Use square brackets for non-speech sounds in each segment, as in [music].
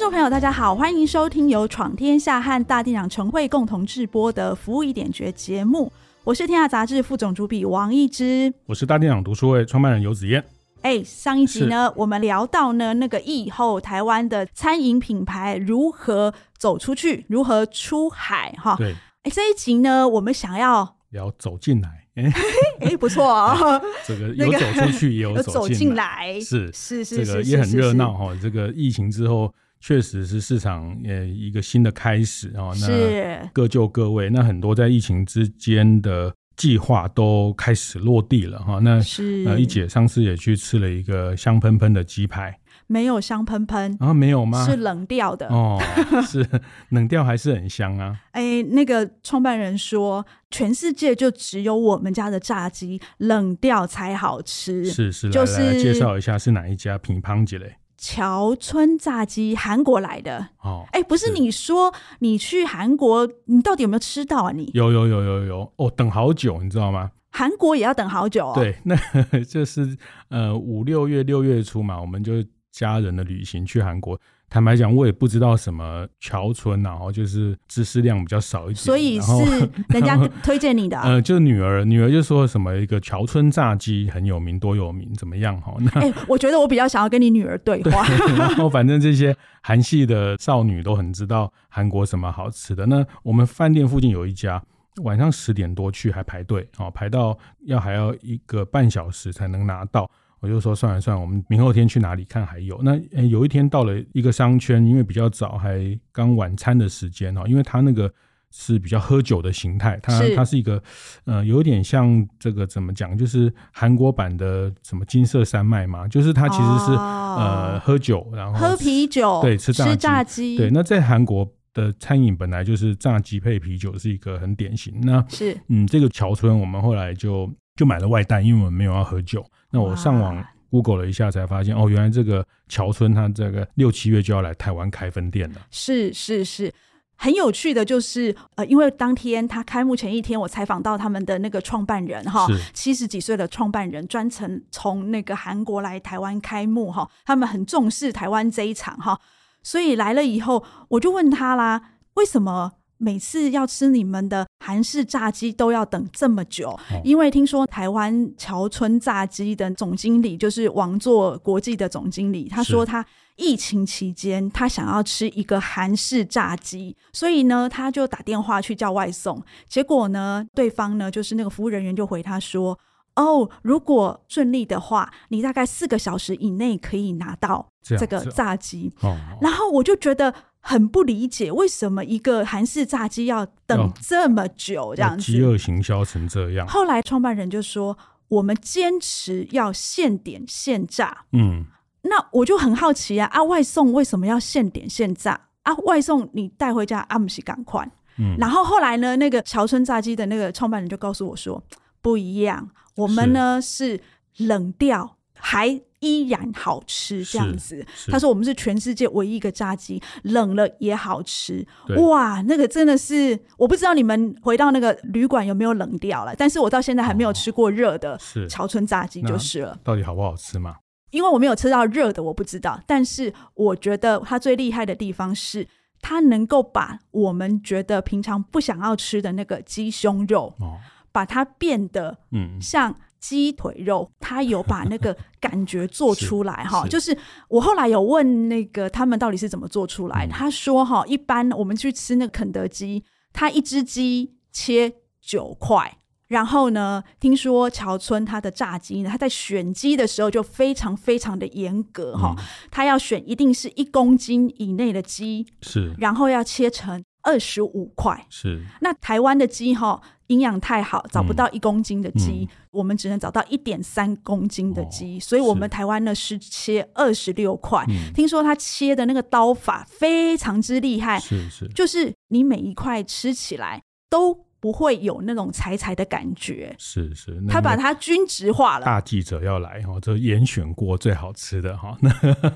众朋友，大家好，欢迎收听由闯天下和大店长晨会共同制播的《服务一点绝》节目。我是天下杂志副总主笔王一之，我是大店长读书会创办人游子燕。哎，上一集呢，我们聊到呢那个疫后台湾的餐饮品牌如何走出去，如何出海哈。对，哎，这一集呢，我们想要聊走进来。哎 [laughs] 哎，不错哦，[laughs] 这 [laughs] 个有走出去，也有走进来，是是是，这个也很热闹哈。这个疫情之后。确实是市场呃一个新的开始哦，那各就各位，那很多在疫情之间的计划都开始落地了哈。那是呃一姐上次也去吃了一个香喷喷的鸡排，没有香喷喷啊，没有吗？是冷掉的哦，是 [laughs] 冷掉还是很香啊？[laughs] 哎，那个创办人说，全世界就只有我们家的炸鸡冷掉才好吃，是是，就是介绍一下是哪一家品乓姐嘞？桥村炸鸡，韩国来的哦。哎，不是你说你去韩国，你到底有没有吃到啊？你有有有有有哦，等好久，你知道吗？韩国也要等好久哦。对，那就是呃五六月六月初嘛，我们就家人的旅行去韩国。坦白讲，我也不知道什么桥村，然后就是知识量比较少一点，所以是 [laughs] 人家推荐你的。呃，就女儿，女儿就说什么一个桥村炸鸡很有名，多有名，怎么样？哈，那哎，我觉得我比较想要跟你女儿对话。然后反正这些韩系的少女都很知道韩国什么好吃的。那我们饭店附近有一家，晚上十点多去还排队，哦，排到要还要一个半小时才能拿到。我就说算了算了，我们明后天去哪里看还有。那有一天到了一个商圈，因为比较早，还刚晚餐的时间哦，因为他那个是比较喝酒的形态，它它是一个呃有点像这个怎么讲，就是韩国版的什么金色山脉嘛，就是它其实是、哦、呃喝酒，然后喝啤酒，对，吃炸鸡，吃炸鸡，对。那在韩国的餐饮本来就是炸鸡配啤酒是一个很典型。那是嗯，这个桥村我们后来就就买了外带，因为我们没有要喝酒。那我上网 Google 了一下，才发现哦，原来这个乔村他这个六七月就要来台湾开分店了。是是是，很有趣的，就是呃，因为当天他开幕前一天，我采访到他们的那个创办人哈，七十几岁的创办人，专程从那个韩国来台湾开幕哈，他们很重视台湾这一场哈，所以来了以后，我就问他啦，为什么？每次要吃你们的韩式炸鸡都要等这么久，因为听说台湾桥村炸鸡的总经理就是王座国际的总经理，他说他疫情期间他想要吃一个韩式炸鸡，所以呢他就打电话去叫外送，结果呢对方呢就是那个服务人员就回他说，哦，如果顺利的话，你大概四个小时以内可以拿到这个炸鸡，然后我就觉得。很不理解为什么一个韩式炸鸡要等这么久，这样子饥饿行销成这样。后来创办人就说：“我们坚持要现点现炸。”嗯，那我就很好奇啊，啊，外送为什么要现点现炸？啊，外送你带回家，阿姆西赶快。嗯，然后后来呢，那个桥村炸鸡的那个创办人就告诉我说：“不一样，我们呢是，是冷掉还。”依然好吃，这样子。他说：“我们是全世界唯一一个炸鸡，冷了也好吃。”哇，那个真的是，我不知道你们回到那个旅馆有没有冷掉了。但是我到现在还没有吃过热的潮村炸鸡，就是了。到底好不好吃嘛？因为我没有吃到热的，我不知道。但是我觉得它最厉害的地方是，它能够把我们觉得平常不想要吃的那个鸡胸肉，哦，把它变得嗯像。鸡腿肉，他有把那个感觉做 [laughs] 出来哈，就是我后来有问那个他们到底是怎么做出来，嗯、他说哈，一般我们去吃那个肯德基，他一只鸡切九块，然后呢，听说乔村他的炸鸡呢，他在选鸡的时候就非常非常的严格哈，他、嗯、要选一定是一公斤以内的鸡，是，然后要切成二十五块，是，那台湾的鸡哈。营养太好，找不到一公斤的鸡，嗯。嗯，我们只能找到一点三公斤的鸡，哦，所以我们台湾呢是切二十六块。听说他切的那个刀法非常之厉害，是是，就是你每一块吃起来都不会有那种柴柴的感觉。是是，他把它均值化了。大记者要来哈，这严选过最好吃的哈。那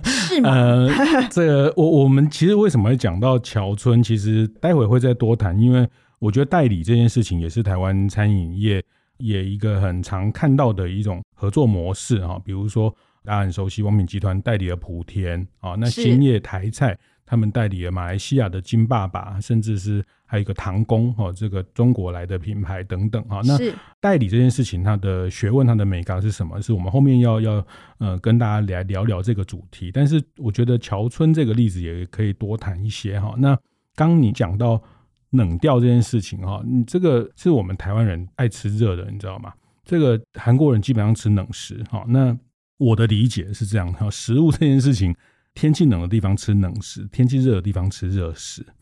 是吗？[laughs] 呃，这个我我们其实为什么会讲到桥村？其实待会会再多谈，因为我觉得代理这件事情也是台湾餐饮业也一个很常看到的一种合作模式哈。比如说大家很熟悉王品集团代理了莆田啊，那兴业台菜。他们代理了马来西亚的金爸爸，甚至是还有一个唐宫哈，这个中国来的品牌等等哈。那代理这件事情，它的学问、它的美感是什么？是我们后面要要呃跟大家来聊聊这个主题。但是我觉得乔村这个例子也可以多谈一些哈。那刚你讲到冷调这件事情哈，你这个是我们台湾人爱吃热的，你知道吗？这个韩国人基本上吃冷食哈。那我的理解是这样哈，食物这件事情。天气冷的地方吃冷食，天气热的地方吃热食啊？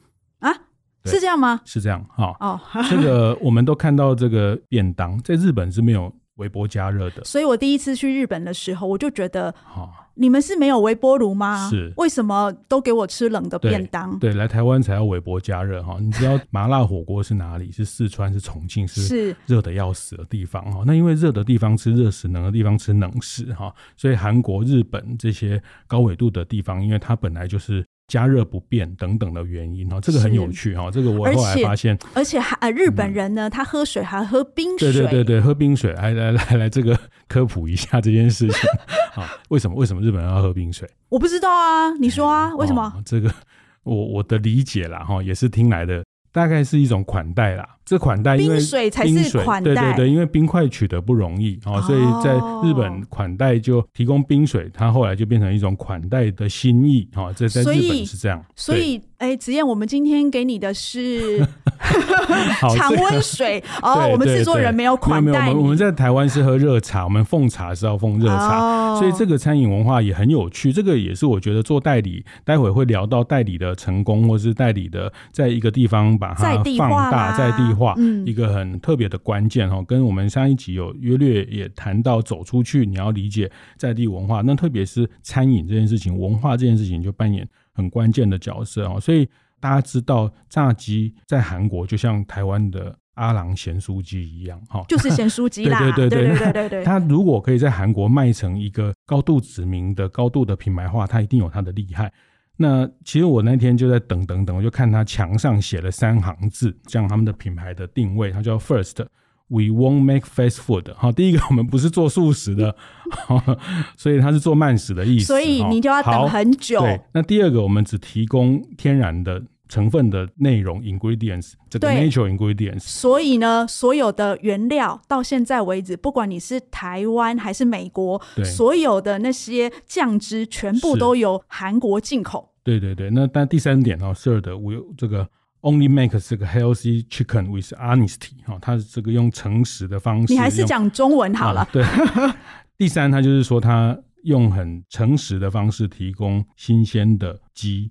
是这样吗？是这样哈。哦，[laughs] 这个我们都看到，这个便当在日本是没有微波加热的。所以我第一次去日本的时候，我就觉得，你们是没有微波炉吗？是，为什么都给我吃冷的便当？对，对，来台湾才要微波加热哈。你知道麻辣火锅是哪里？[laughs] 是四川，是重庆，是热的要死的地方哈。那因为热的地方吃热食，冷的地方吃冷食哈，所以韩国、日本这些高纬度的地方，因为它本来就是。加热不便等等的原因哦，这个很有趣哈，这个我后来发现，而且还呃日本人呢，他喝水还喝冰水，对对对对，喝冰水，来来来来，这个 [laughs] 科普一下这件事情啊，为什么为什么日本人要喝冰水？我不知道啊，你说啊，为什么？这个 [laughs] 我我的理解啦哈，也是听来的。大概是一种款待啦，这款待因为冰水才是款待，对对对，因为冰块取得不容易啊，所以在日本款待就提供冰水，它后来就变成一种款待的心意啊，这在日本是这样。所以，哎，子燕，我们今天给你的是 [laughs] 常温水哦，我们制作人没有款待，没有，我们我们在台湾是喝热茶，我们奉茶是要奉热茶，所以这个餐饮文化也很有趣。这个也是我觉得做代理，待会会聊到代理的成功，或是代理的在一个地方。把它放大，在地化，一个很特别的关键哈。跟我们上一集有约略也谈到，走出去你要理解在地文化，那特别是餐饮这件事情，文化这件事情就扮演很关键的角色哈。所以大家知道，炸鸡在韩国就像台湾的阿郎咸酥鸡一样哈，就是咸酥鸡啦。对对对对对对对。它如果可以在韩国卖成一个高度知名的、高度的品牌化，它一定有它的厉害。那其实我那天就在等等等，我就看他墙上写了三行字，讲他们的品牌的定位，它叫 First We won't make fast food。[laughs] 好，第一个我们不是做素食的，[laughs] 所以它是做慢食的意思。所以你就要等很久。对，那第二个我们只提供天然的成分的内容 ingredients，这个 natural ingredients。所以呢，所有的原料到现在为止，不管你是台湾还是美国，所有的那些酱汁全部都由韩国进口。对对对，那但第三点哦，third，我有这个 only make 这个 healthy chicken with honesty 哈，它是这个用诚实的方式。你还是讲中文好了。啊、对，[laughs] 第三，它就是说，它用很诚实的方式提供新鲜的鸡。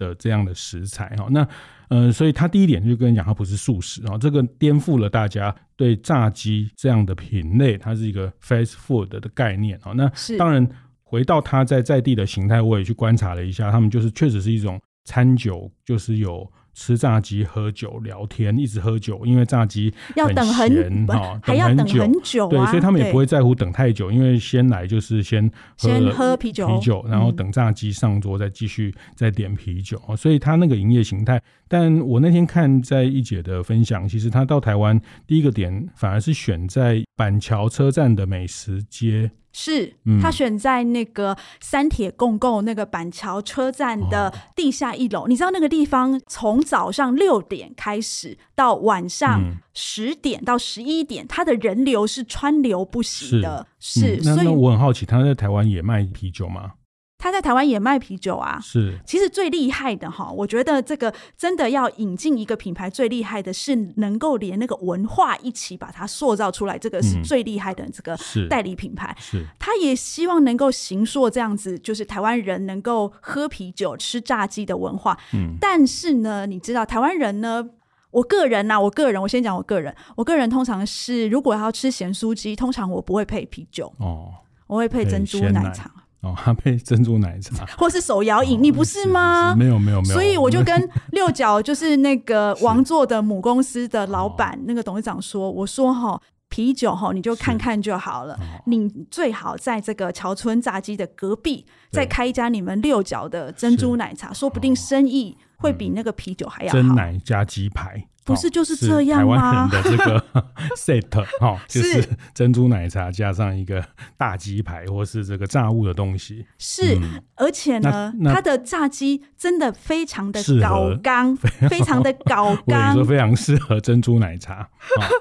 的这样的食材哈，那呃，所以它第一点就跟你讲，它不是素食啊，这个颠覆了大家对炸鸡这样的品类，它是一个 fast food 的概念啊。那当然回到他在在地的形态，我也去观察了一下，他们就是确实是一种餐酒，就是有。吃炸鸡、喝酒、聊天，一直喝酒，因为炸鸡要等很哈，还要等很久，对，所以他们也不会在乎等太久，因为先来就是先喝先喝啤酒，啤酒，然后等炸鸡上桌再继续再点啤酒，所以他那个营业形态。但我那天看在一姐的分享，其实他到台湾第一个点反而是选在板桥车站的美食街。是他选在那个三铁共构那个板桥车站的地下一楼，哦，你知道那个地方从早上六点开始到晚上十点到十一点，他的人流是川流不息的。是，嗯，那那我很好奇，他在台湾也卖啤酒吗？他在台湾也卖啤酒啊，是。其实最厉害的哈，我觉得这个真的要引进一个品牌，最厉害的是能够连那个文化一起把它塑造出来，这个是最厉害的这个代理品牌。是。他也希望能够行塑这样子，就是台湾人能够喝啤酒、吃炸鸡的文化。嗯。但是呢，你知道台湾人呢，我个人呐、啊，我个人，我先讲我个人，我个人通常是如果要吃咸酥鸡，通常我不会配啤酒哦，我会配珍珠奶茶。哦，[laughs] 哈配珍珠奶茶，或是手摇饮，你不是吗？没有没有没有。所以我就跟 [laughs] 六角，就是那个王座的母公司的老板，那个董事长说，我说哈。啤酒哈，你就看看就好了。你最好在这个桥村炸鸡的隔壁再开一家你们六角的珍珠奶茶，说不定生意会比那个啤酒还要好。真奶加鸡排。不是就是这样吗？台湾人的这个 [laughs] set 哈，[laughs] 就是珍珠奶茶加上一个大鸡排，或是这个炸物的东西。是，而且呢，它的炸鸡真的非常的高刚，[laughs] 非常的高刚，说非常适合珍珠奶茶。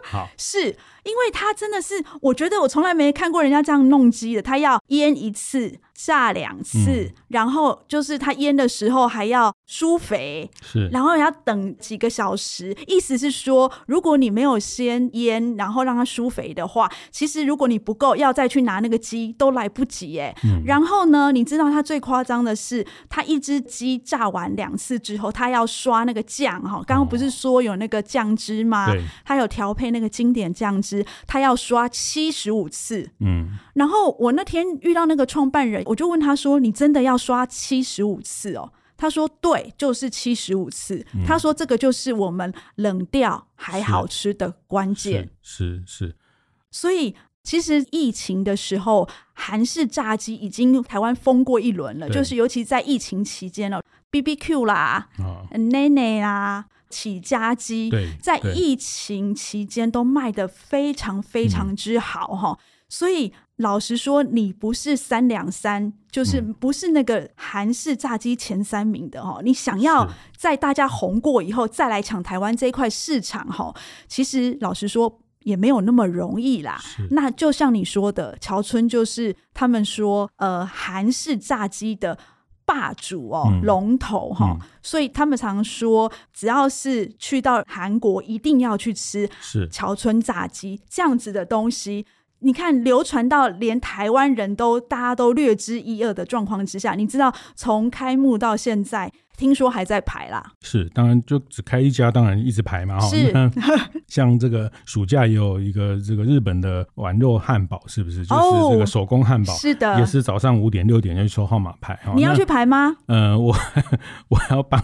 好，是因为它真的是，我觉得我从来没看过人家这样弄鸡的，它要腌一次。炸两次，嗯、然后就是它腌的时候还要疏肥，是，然后要等几个小时。意思是说，如果你没有先腌，然后让它舒肥的话，其实如果你不够，要再去拿那个鸡都来不及哎。嗯、然后呢，你知道它最夸张的是，它一只鸡炸完两次之后，它要刷那个酱哈。刚刚不是说有那个酱汁吗？对，它有调配那个经典酱汁，它要刷七十五次。嗯，然后我那天遇到那个创办人。我就问他说：“你真的要刷七十五次哦？”他说：“对，就是七十五次。嗯”他说：“这个就是我们冷掉还好吃的关键。”是是。所以其实疫情的时候，韩式炸鸡已经台湾封过一轮了。就是尤其在疫情期间了，BBQ 啦、内内、哦、啦、起家鸡，对在疫情期间都卖得非常非常之好哈。嗯、所以。老实说，你不是三两三，就是不是那个韩式炸鸡前三名的哈。嗯、你想要在大家红过以后再来抢台湾这一块市场哈，其实老实说也没有那么容易啦。那就像你说的，桥村就是他们说呃韩式炸鸡的霸主哦，嗯、龙头哈，嗯、所以他们常说，只要是去到韩国，一定要去吃是桥村炸鸡这样子的东西。你看，流传到连台湾人都大家都略知一二的状况之下，你知道从开幕到现在。听说还在排啦，是当然就只开一家，当然一直排嘛。是，像这个暑假也有一个这个日本的丸肉汉堡，是不是？就是这个手工汉堡，是的，也是早上五点六点就去抽号码牌。你要去排吗？呃，我 [laughs] 我要帮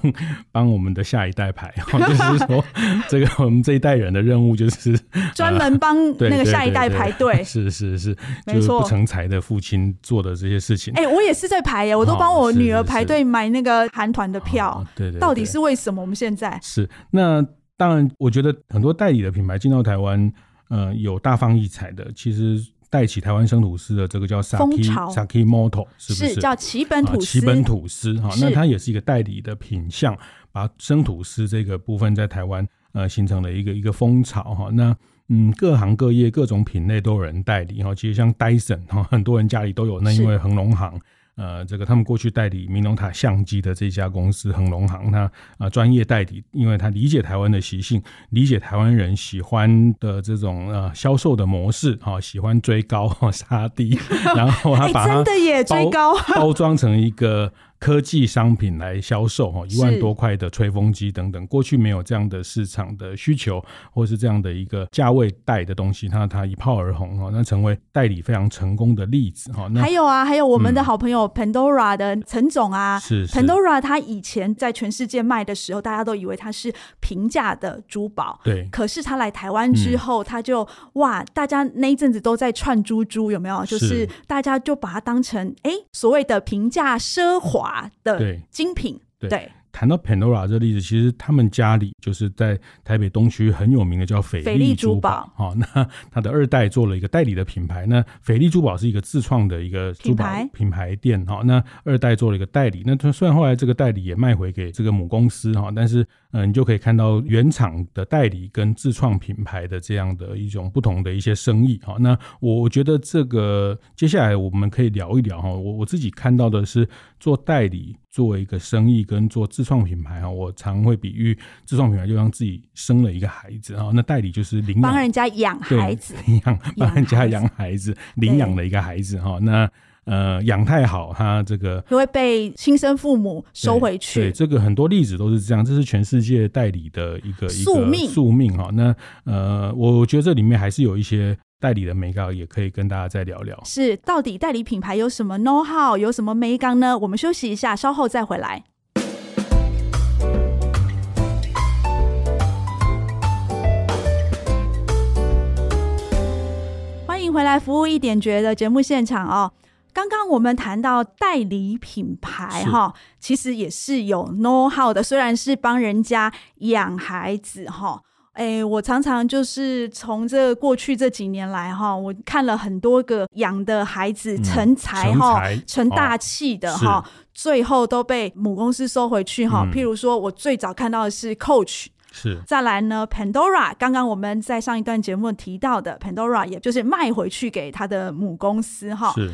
帮我们的下一代排，[laughs] 就是说这个我们这一代人的任务就是 [laughs] 专门帮那个下一代排队。是是是，就是不成才的父亲做的这些事情。哎，我也是在排耶，我都帮我女儿排队买那个韩团的。票、哦、对，对对，到底是为什么？我们现在是那当然，我觉得很多代理的品牌进到台湾，呃，有大放异彩的。其实带起台湾生吐司的这个叫 Saki 潮 Saki Moto，是不是，是叫奇本吐司？崎本吐司哈，那它也是一个代理的品相，把生吐司这个部分在台湾呃形成了一个一个风潮哈。那嗯，各行各业各种品类都有人代理哈。其实像 Dyson 哈，很多人家里都有，那因为恒隆行。呃，这个他们过去代理明龙塔相机的这家公司恒隆行，他啊专业代理，因为他理解台湾的习性，理解台湾人喜欢的这种呃销售的模式，哈，喜欢追高杀低，[laughs] 然后他把它真的也追高包装成一个。科技商品来销售哈，一万多块的吹风机等等，过去没有这样的市场的需求，或是这样的一个价位带的东西，它它一炮而红哈，那成为代理非常成功的例子哈。那还有啊，还有我们的好朋友 Pandora 的陈总啊，是 Pandora，他以前在全世界卖的时候，大家都以为它是平价的珠宝，对。可是他来台湾之后，他就哇，大家那一阵子都在串珠珠，有没有？就是大家就把它当成哎所谓的平价奢华。的精品，对。对谈到 Pandora 这个例子，其实他们家里就是在台北东区很有名的叫斐丽珠宝，哈，那 [laughs] 他的二代做了一个代理的品牌。那斐丽珠宝是一个自创的一个珠宝品牌店，哈，那二代做了一个代理。那他虽然后来这个代理也卖回给这个母公司，哈，但是嗯，你就可以看到原厂的代理跟自创品牌的这样的一种不同的一些生意，哈。那我我觉得这个接下来我们可以聊一聊，哈，我我自己看到的是做代理。作为一个生意跟做自创品牌哈，我常会比喻自创品牌就像自己生了一个孩子啊，那代理就是领养，[laughs] 帮人家养孩子，领养帮人家养孩子，领养了一个孩子哈。那呃养太好，他这个就会被亲生父母收回去。对，这个很多例子都是这样，这是全世界代理的一个宿命宿命哈。那呃，我觉得这里面还是有一些代理的眉角也可以跟大家再聊聊。是，到底代理品牌有什么 know how，有什么眉角呢？我们休息一下，稍后再回来。欢迎回来，服务一点绝的节目现场哦。刚刚我们谈到代理品牌哈，其实也是有 know how 的，虽然是帮人家养孩子哈。哎，我常常就是从这过去这几年来哈，我看了很多个养的孩子成才哈，成大器的哈，最后都被母公司收回去哈。譬如说，我最早看到的是 Coach，是再来呢 Pandora，刚刚我们在上一段节目提到的 Pandora，也就是卖回去给他的母公司哈。是。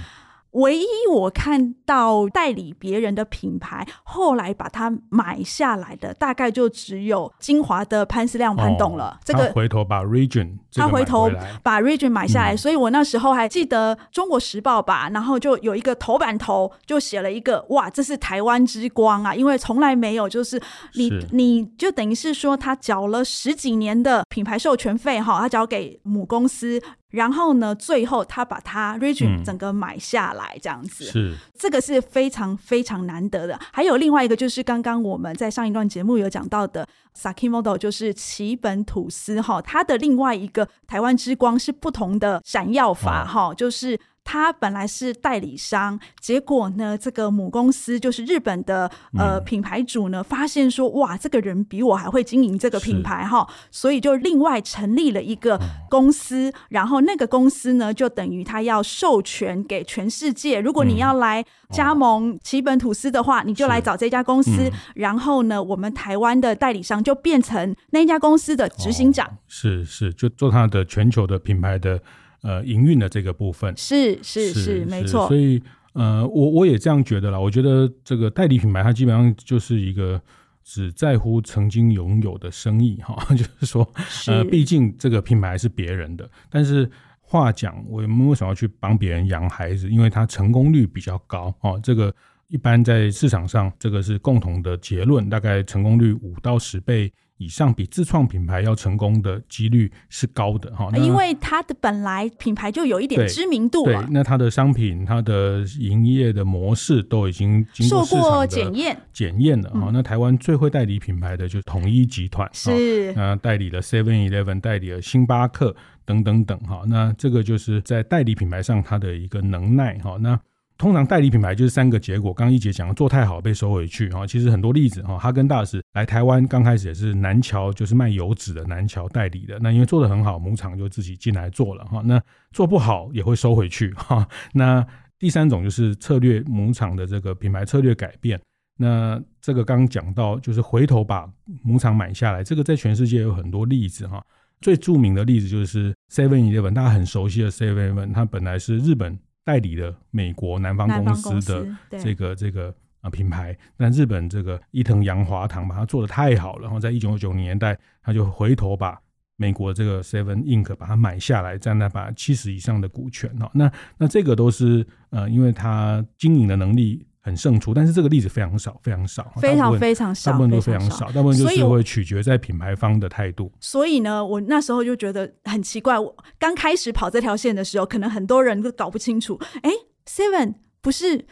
唯一我看到代理别人的品牌，后来把它买下来的，大概就只有晶华的潘思亮潘董了。这个回头把 Region，他回头把 Region 买下来，嗯，所以我那时候还记得《中国时报》吧，然后就有一个头版头就写了一个哇，这是台湾之光啊，因为从来没有就是你是你就等于是说他缴了十几年的品牌授权费哈，他交给母公司。然后呢，最后他把它 region 整个买下来，这样子，嗯，是这个是非常非常难得的。还有另外一个就是刚刚我们在上一段节目有讲到的 Sakimoto，就是奇本吐司哈，它的另外一个台湾之光是不同的闪耀法哈，哦，就是。他本来是代理商，结果呢，这个母公司就是日本的呃品牌主呢，发现说，哇，这个人比我还会经营这个品牌哈，所以就另外成立了一个公司，然后那个公司呢，就等于他要授权给全世界，如果你要来加盟奇本吐司的话，你就来找这家公司，然后呢，我们台湾的代理商就变成那家公司的执行长，是是，就做他的全球的品牌的。呃，营运的这个部分是是是，是没错。所以呃，我我也这样觉得啦。我觉得这个代理品牌，它基本上就是一个只在乎曾经拥有的生意哈，[laughs] 就是说，呃，毕竟这个品牌是别人的。但是话讲，我们为什么要去帮别人养孩子？因为它成功率比较高哦。这个一般在市场上，这个是共同的结论，大概成功率五到十倍。以上比自创品牌要成功的几率是高的哈，因为它的本来品牌就有一点知名度，对，那它的商品、它的营业的模式都已经经过市场检验检验了哈。那台湾最会代理品牌的就是统一集团，是那代理了 Seven Eleven，代理了星巴克等等等哈。那这个就是在代理品牌上它的一个能耐哈。那通常代理品牌就是三个结果，刚刚一姐讲的做太好被收回去哈，其实很多例子哈，哈根达斯来台湾刚开始也是南桥，就是卖油脂的南桥代理的，那因为做得很好，母厂就自己进来做了哈，那做不好也会收回去哈。那第三种就是策略母厂的这个品牌策略改变，那这个刚刚讲到就是回头把母厂买下来，这个在全世界有很多例子哈，最著名的例子就是 Seven Eleven，大家很熟悉的 Seven Eleven，它本来是日本。代理的美国南方公司的这个这个啊品牌，但日本这个伊藤洋华堂把它做的太好了，然后在一九九零年代，他就回头把美国这个 Seven Inc 把它买下来，占了把七十以上的股权哦。那那这个都是呃，因为他经营的能力。很胜出，但是这个例子非常少，非常少，非常非常少，大部分都非常少，大部分就是会取决在品牌方的态度。所以呢，我那时候就觉得很奇怪，我刚开始跑这条线的时候，可能很多人都搞不清楚，哎，Seven 不是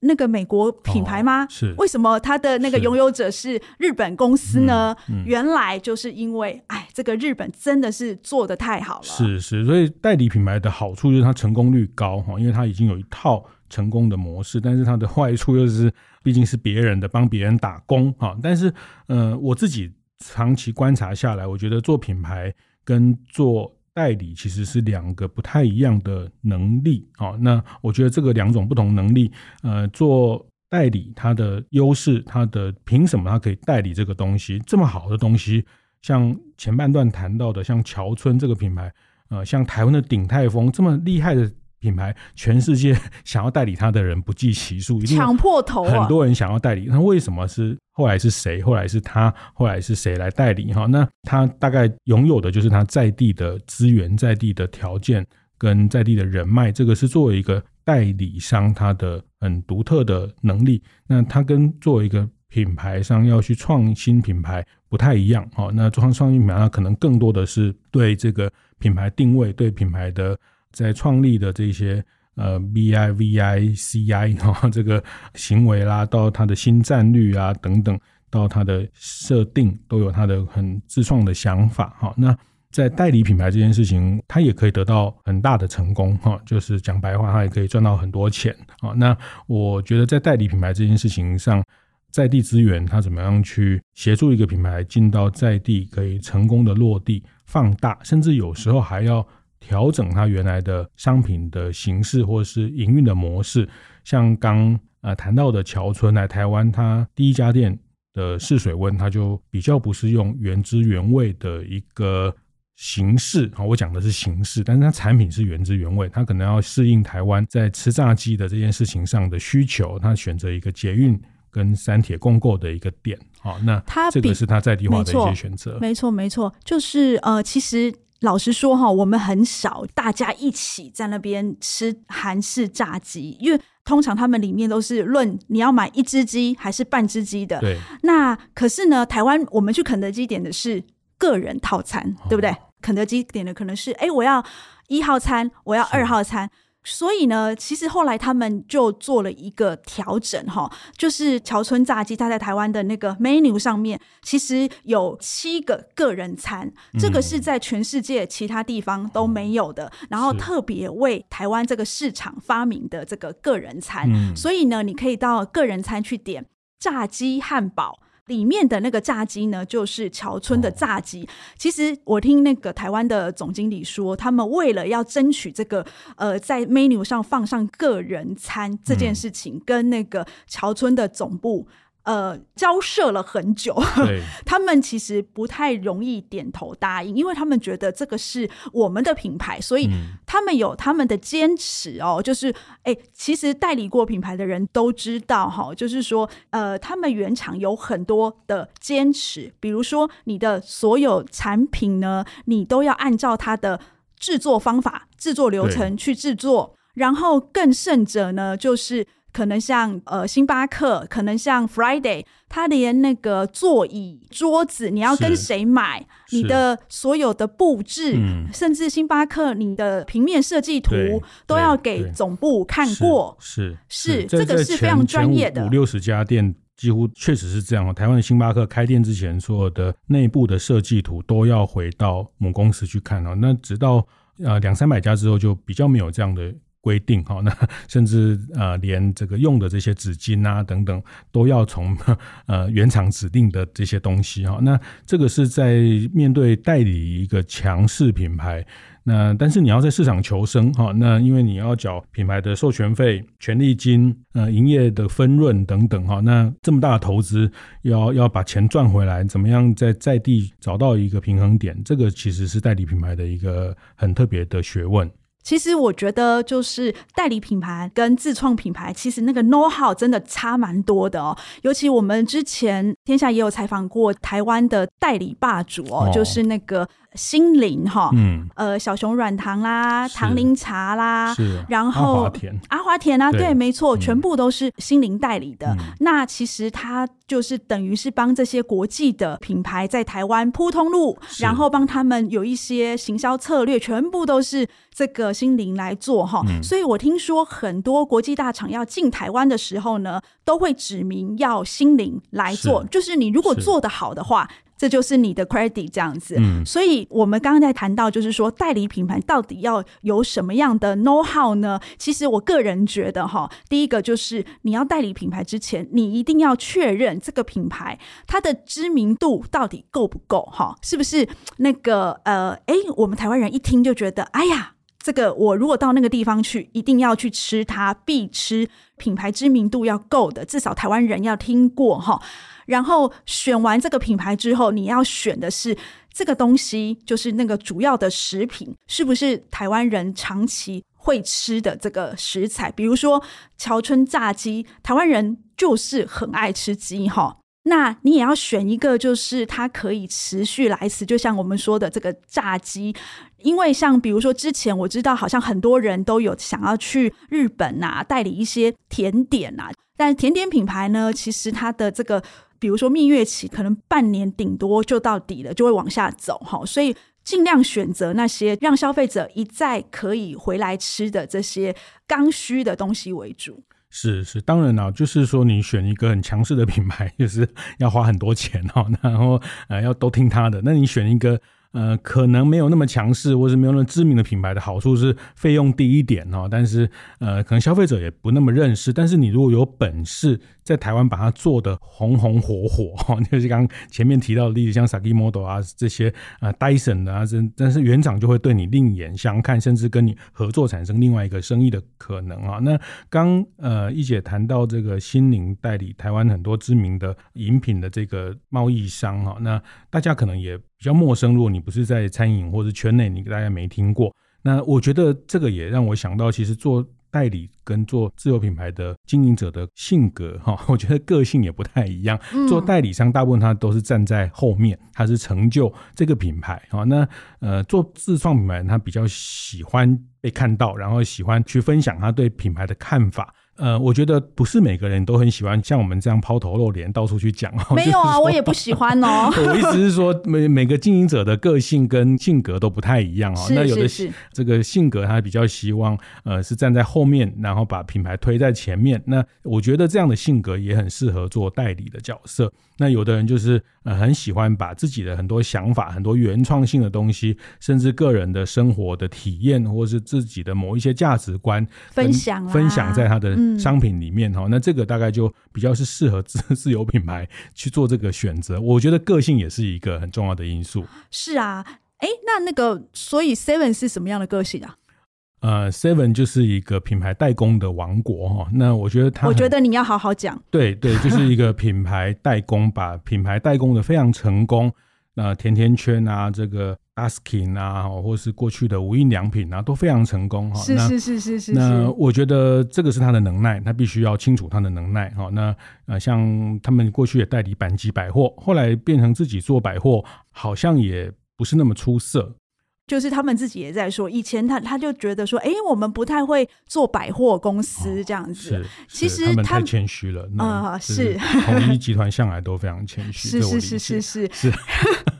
那个美国品牌吗？哦，是，为什么它的那个拥有者是日本公司呢？嗯嗯，原来就是因为，哎，这个日本真的是做的太好了。是是，所以代理品牌的好处就是它成功率高哈，因为它已经有一套。成功的模式，但是它的坏处又是，毕竟是别人的，帮别人打工哈。但是，呃，我自己长期观察下来，我觉得做品牌跟做代理其实是两个不太一样的能力啊。那我觉得这个两种不同能力，呃，做代理它的优势，它的凭什么它可以代理这个东西这么好的东西？像前半段谈到的，像乔村这个品牌，呃，像台湾的鼎泰丰这么厉害的。品牌，全世界 [laughs] 想要代理他的人不计其数，一定抢破头，很多人想要代理。那为什么是后来是谁？后来是他，后来是谁来代理？哈，那他大概拥有的就是他在地的资源、在地的条件跟在地的人脉。这个是作为一个代理商他的很独特的能力。那他跟作为一个品牌商要去创新品牌，不太一样。哦，那创创新品牌呢，可能更多的是对这个品牌定位，对品牌的在创立的这些呃 B I V I C I [laughs] 哈这个行为啦，到它的新战略啊等等，到它的设定都有它的很自创的想法。哈，那。在代理品牌这件事情，它也可以得到很大的成功哈，就是讲白话，它也可以赚到很多钱啊。那我觉得在代理品牌这件事情上，在地资源它怎么样去协助一个品牌进到在地，可以成功的落地放大，甚至有时候还要调整它原来的商品的形式或是营运的模式。像刚呃谈到的桥村来台湾，它第一家店的试水温，它就比较不是用原汁原味的一个。形式啊，我讲的是形式，但是它产品是原汁原味，它可能要适应台湾在吃炸鸡的这件事情上的需求，它选择一个捷运跟三铁共构的一个点，好，那它这个是它在地化的一些选择，没错没错，就是呃，其实老实说哈，我们很少大家一起在那边吃韩式炸鸡，因为通常他们里面都是论你要买一只鸡还是半只鸡的，对，那可是呢，台湾我们去肯德基点的是个人套餐，对不对？肯德基点的可能是，哎，我要一号餐，我要二号餐，所以呢，其实后来他们就做了一个调整，哈，就是桥村炸鸡，它在台湾的那个 menu 上面，其实有七个个人餐，这个是在全世界其他地方都没有的，然后特别为台湾这个市场发明的这个个人餐，所以呢，你可以到个人餐去点炸鸡汉堡。里面的那个炸鸡呢，就是桥村的炸鸡。哦。其实我听那个台湾的总经理说，他们为了要争取这个呃，在 menu 上放上个人餐这件事情，嗯、跟那个桥村的总部。呃，交涉了很久，[laughs] 他们其实不太容易点头答应，因为他们觉得这个是我们的品牌，所以他们有他们的坚持哦。就是，哎、欸，其实代理过品牌的人都知道哈，就是说，呃，他们原厂有很多的坚持，比如说你的所有产品呢，你都要按照它的制作方法、制作流程去制作，然后更甚者呢，就是。可能像呃星巴克，可能像 Friday，他连那个座椅、桌子，你要跟谁买，你的所有的布置，嗯、甚至星巴克你的平面设计图都要给总部看过。是是，是，这个是非常专业的。五六十家店几乎确实是这样。台湾的星巴克开店之前，所有的内部的设计图都要回到母公司去看哦。那直到呃两三百家之后，就比较没有这样的。规定 [laughs] 哈，那甚至呃，连这个用的这些纸巾啊等等，都要从 [laughs] 呃原厂指定的这些东西哈。那这个是在面对代理一个强势品牌，那但是你要在市场求生哈，那因为你要缴品牌的授权费、权利金、呃营业的分润等等哈，那这么大的投资，要要把钱赚回来，怎么样在在地找到一个平衡点？这个其实是代理品牌的一个很特别的学问。其实我觉得，就是代理品牌跟自创品牌，其实那个 know how 真的差蛮多的哦。尤其我们之前天下也有采访过台湾的代理霸主哦，哦就是那个。心灵哈，嗯，呃，小熊软糖啦，唐宁茶啦，是，然后阿华田，阿华田啊，对，没错，全部都是心灵代理的。嗯、那其实它就是等于是帮这些国际的品牌在台湾铺通路，然后帮他们有一些行销策略，全部都是这个心灵来做哈。嗯、所以我听说很多国际大厂要进台湾的时候呢，都会指明要心灵来做，就是你如果做得好的话。这就是你的 credit 这样子，嗯，所以我们刚刚在谈到，就是说代理品牌到底要有什么样的 know how 呢？其实我个人觉得哈，第一个就是你要代理品牌之前，你一定要确认这个品牌它的知名度到底够不够哈，是不是那个呃，哎，我们台湾人一听就觉得，哎呀，这个我如果到那个地方去，一定要去吃它，必吃，品牌知名度要够的，至少台湾人要听过哈。然后选完这个品牌之后，你要选的是这个东西，就是那个主要的食品，是不是台湾人长期会吃的这个食材？比如说桥村炸鸡，台湾人就是很爱吃鸡哈。那你也要选一个，就是它可以持续来吃，就像我们说的这个炸鸡，因为像比如说之前我知道，好像很多人都有想要去日本啊，代理一些甜点啊。但甜点品牌呢，其实它的这个比如说蜜月期，可能半年顶多就到底了，就会往下走哈。所以尽量选择那些让消费者一再可以回来吃的这些刚需的东西为主。是是，当然了，就是说你选一个很强势的品牌，[laughs] 就是要花很多钱哦，然后呃要都听他的。那你选一个。呃，可能没有那么强势，或是没有那么知名的品牌的好处是费用低一点哦。但是，呃，可能消费者也不那么认识。但是，你如果有本事在台湾把它做得红红火火，哈，[laughs] 就是刚前面提到的例子，像 Saki Model 啊这些啊，Dyson 啊，这但是原厂就会对你另眼相看，甚至跟你合作产生另外一个生意的可能啊。那刚呃，一姐谈到这个心宁代理台湾很多知名的饮品的这个贸易商哈，那大家可能也。比较陌生，如果你不是在餐饮或者圈内，你大家没听过。那我觉得这个也让我想到，其实做代理跟做自有品牌的经营者的性格哈，我觉得个性也不太一样。做代理商大部分他都是站在后面，他是成就这个品牌啊。那呃，做自创品牌，他比较喜欢被看到，然后喜欢去分享他对品牌的看法。呃，我觉得不是每个人都很喜欢像我们这样抛头露脸到处去讲。没有啊，我也不喜欢哦。[laughs] 我意思是说，每每个经营者的个性跟性格都不太一样哦。那有的这个性格他比较希望呃是站在后面，然后把品牌推在前面。那我觉得这样的性格也很适合做代理的角色。那有的人就是呃很喜欢把自己的很多想法、很多原创性的东西，甚至个人的生活的体验，或是自己的某一些价值观分享分享在他的。商品里面哈，那这个大概就比较是适合自 [laughs] 自由品牌去做这个选择。我觉得个性也是一个很重要的因素。是啊，哎，那那个，所以 Seven 是什么样的个性啊？呃，Seven 就是一个品牌代工的王国哈。那我觉得他，我觉得你要好好讲。对对，就是一个品牌代工，[laughs] 把品牌代工的非常成功。那甜甜圈啊，这个 Daskin 啊，或是过去的无印良品啊，都非常成功哈。是是是是是。那我觉得这个是他的能耐，他必须要清楚他的能耐哈。那呃，像他们过去也代理板机百货，后来变成自己做百货，好像也不是那么出色。就是他们自己也在说，以前他他就觉得说，哎，我们不太会做百货公司这样子。哦、其实他们太谦虚了啊，是统一集团向来都非常谦虚。是是是是是是。[laughs]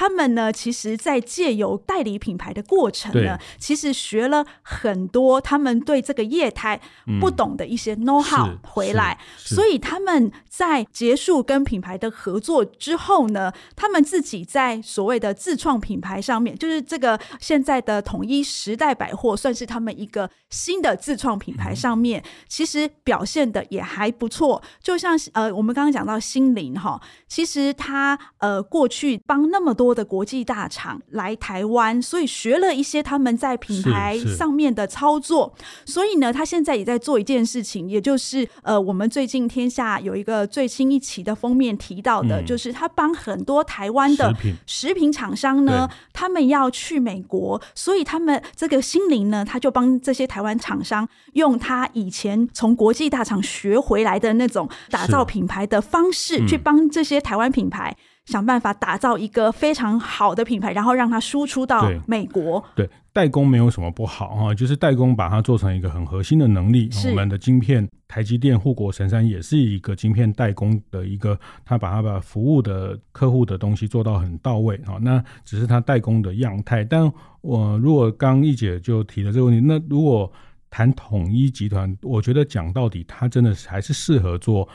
他们呢，其实，在借由代理品牌的过程呢，其实学了很多他们对这个业态不懂的一些 know how 回来，所以他们在结束跟品牌的合作之后呢，他们自己在所谓的自创品牌上面，就是这个现在的统一时代百货，算是他们一个新的自创品牌上面，其实表现的也还不错。就像呃，我们刚刚讲到心灵哈，其实他呃过去帮那么多。的国际大厂来台湾，所以学了一些他们在品牌上面的操作。所以呢，他现在也在做一件事情，也就是呃，我们最近天下有一个最新一期的封面提到的，嗯、就是他帮很多台湾的食品。厂商呢，他们要去美国，所以他们这个心灵呢，他就帮这些台湾厂商用他以前从国际大厂学回来的那种打造品牌的方式，去帮这些台湾品牌。想办法打造一个非常好的品牌，然后让它输出到美国。对，对，代工没有什么不好啊，就是代工把它做成一个很核心的能力。我们的晶片，台积电、护国神山也是一个晶片代工的一个，他把它把服务的客户的东西做到很到位啊。那只是他代工的样态。但我如果刚一姐就提了这个问题，那如果谈统一集团，我觉得讲到底，他真的还是适合做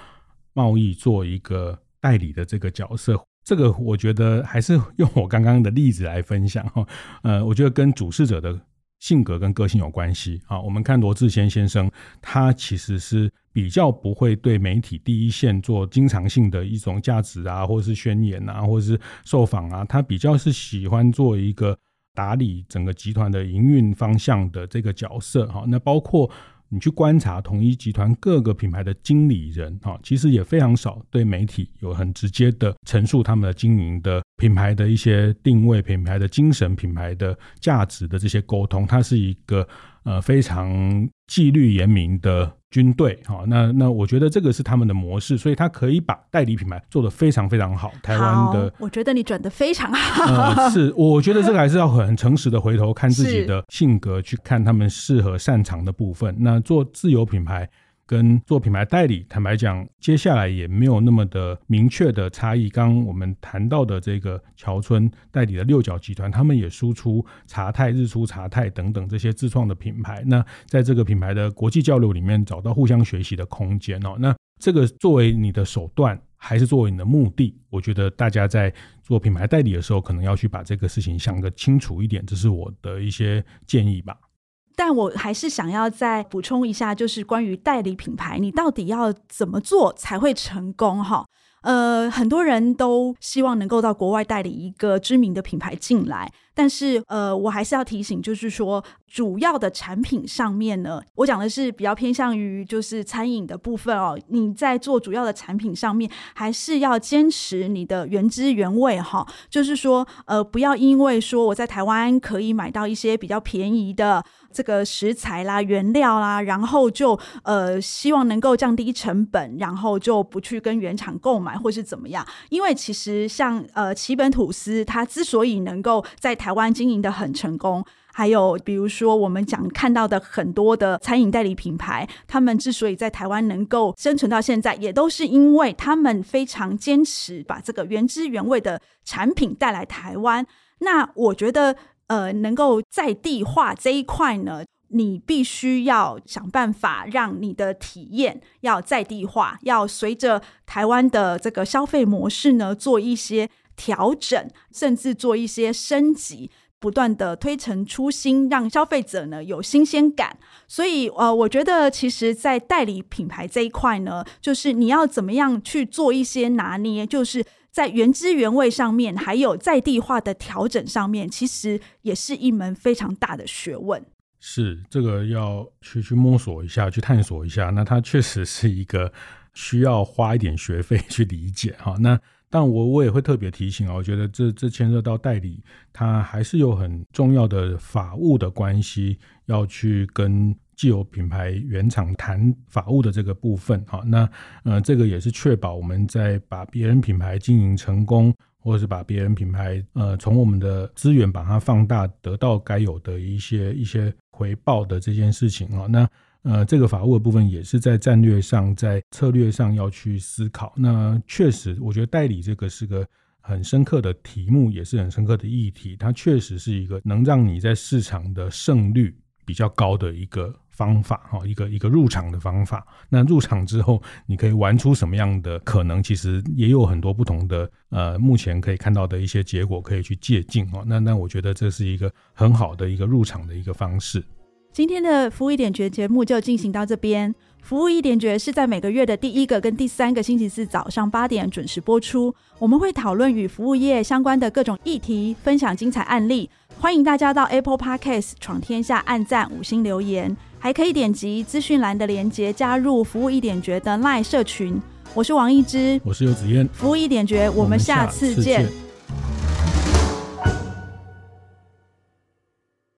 贸易，做一个代理的这个角色。这个我觉得还是用我刚刚的例子来分享哈，呃，我觉得跟主事者的性格跟个性有关系啊。我们看罗志谦先生，他其实是比较不会对媒体第一线做经常性的一种价值啊，或者是宣言啊，或者是受访啊，他比较是喜欢做一个打理整个集团的营运方向的这个角色哈。那包括。你去观察统一集团各个品牌的经理人，哈，其实也非常少对媒体有很直接的陈述他们的经营的品牌的一些定位、品牌的精神、品牌的价值的这些沟通，它是一个呃非常纪律严明的。军队，好，那那我觉得这个是他们的模式，所以他可以把代理品牌做得非常非常好。台湾的，我觉得你转的非常好。呃，是，我觉得这个还是要很诚实的回头看自己的性格，去看他们适合擅长的部分。那做自有品牌，跟做品牌代理，坦白讲，接下来也没有那么的明确的差异。刚刚我们谈到的这个桥村代理的六角集团，他们也输出茶太、日出茶太等等这些自创的品牌。那在这个品牌的国际交流里面，找到互相学习的空间哦。那这个作为你的手段，还是作为你的目的？我觉得大家在做品牌代理的时候，可能要去把这个事情想个清楚一点。这是我的一些建议吧。但我还是想要再补充一下，就是关于代理品牌，你到底要怎么做才会成功？哈，呃，很多人都希望能够到国外代理一个知名的品牌进来。但是，呃，我还是要提醒，就是说，主要的产品上面呢，我讲的是比较偏向于就是餐饮的部分哦。你在做主要的产品上面，还是要坚持你的原汁原味哈。就是说，呃，不要因为说我在台湾可以买到一些比较便宜的这个食材啦、原料啦，然后就呃希望能够降低成本，然后就不去跟原厂购买或是怎么样。因为其实像呃奇本吐司，它之所以能够在台湾经营得很成功，还有比如说我们讲看到的很多的餐饮代理品牌，他们之所以在台湾能够生存到现在，也都是因为他们非常坚持把这个原汁原味的产品带来台湾。那我觉得，呃，能够在地化这一块呢，你必须要想办法让你的体验要在地化，要随着台湾的这个消费模式呢做一些。调整，甚至做一些升级，不断的推陈出新，让消费者呢有新鲜感。所以，呃，我觉得其实，在代理品牌这一块呢，就是你要怎么样去做一些拿捏，就是在原汁原味上面，还有在地化的调整上面，其实也是一门非常大的学问。是，这个要去去摸索一下，去探索一下。那它确实是一个需要花一点学费去理解哈。那但我我也会特别提醒啊，我觉得这这牵涉到代理，它还是有很重要的法务的关系，要去跟既有品牌原厂谈法务的这个部分哈。那呃，这个也是确保我们在把别人品牌经营成功，或者是把别人品牌呃从我们的资源把它放大，得到该有的一些一些回报的这件事情啊。那呃，这个法务的部分也是在战略上、在策略上要去思考。那确实，我觉得代理这个是个很深刻的题目，也是很深刻的议题。它确实是一个能让你在市场的胜率比较高的一个方法，哈，一个一个入场的方法。那入场之后，你可以玩出什么样的可能？其实也有很多不同的，呃，目前可以看到的一些结果可以去借鉴，哦。那那我觉得这是一个很好的一个入场的一个方式。今天的服务一点绝节目就进行到这边。服务一点绝是在每个月的第一个跟第三个星期四早上八点准时播出。我们会讨论与服务业相关的各种议题，分享精彩案例。欢迎大家到 Apple Podcast 闯天下按赞五星留言，还可以点击资讯栏的链接加入服务一点觉的 LINE 社群。我是王一之，我是游子燕。服务一点觉，我们下次见。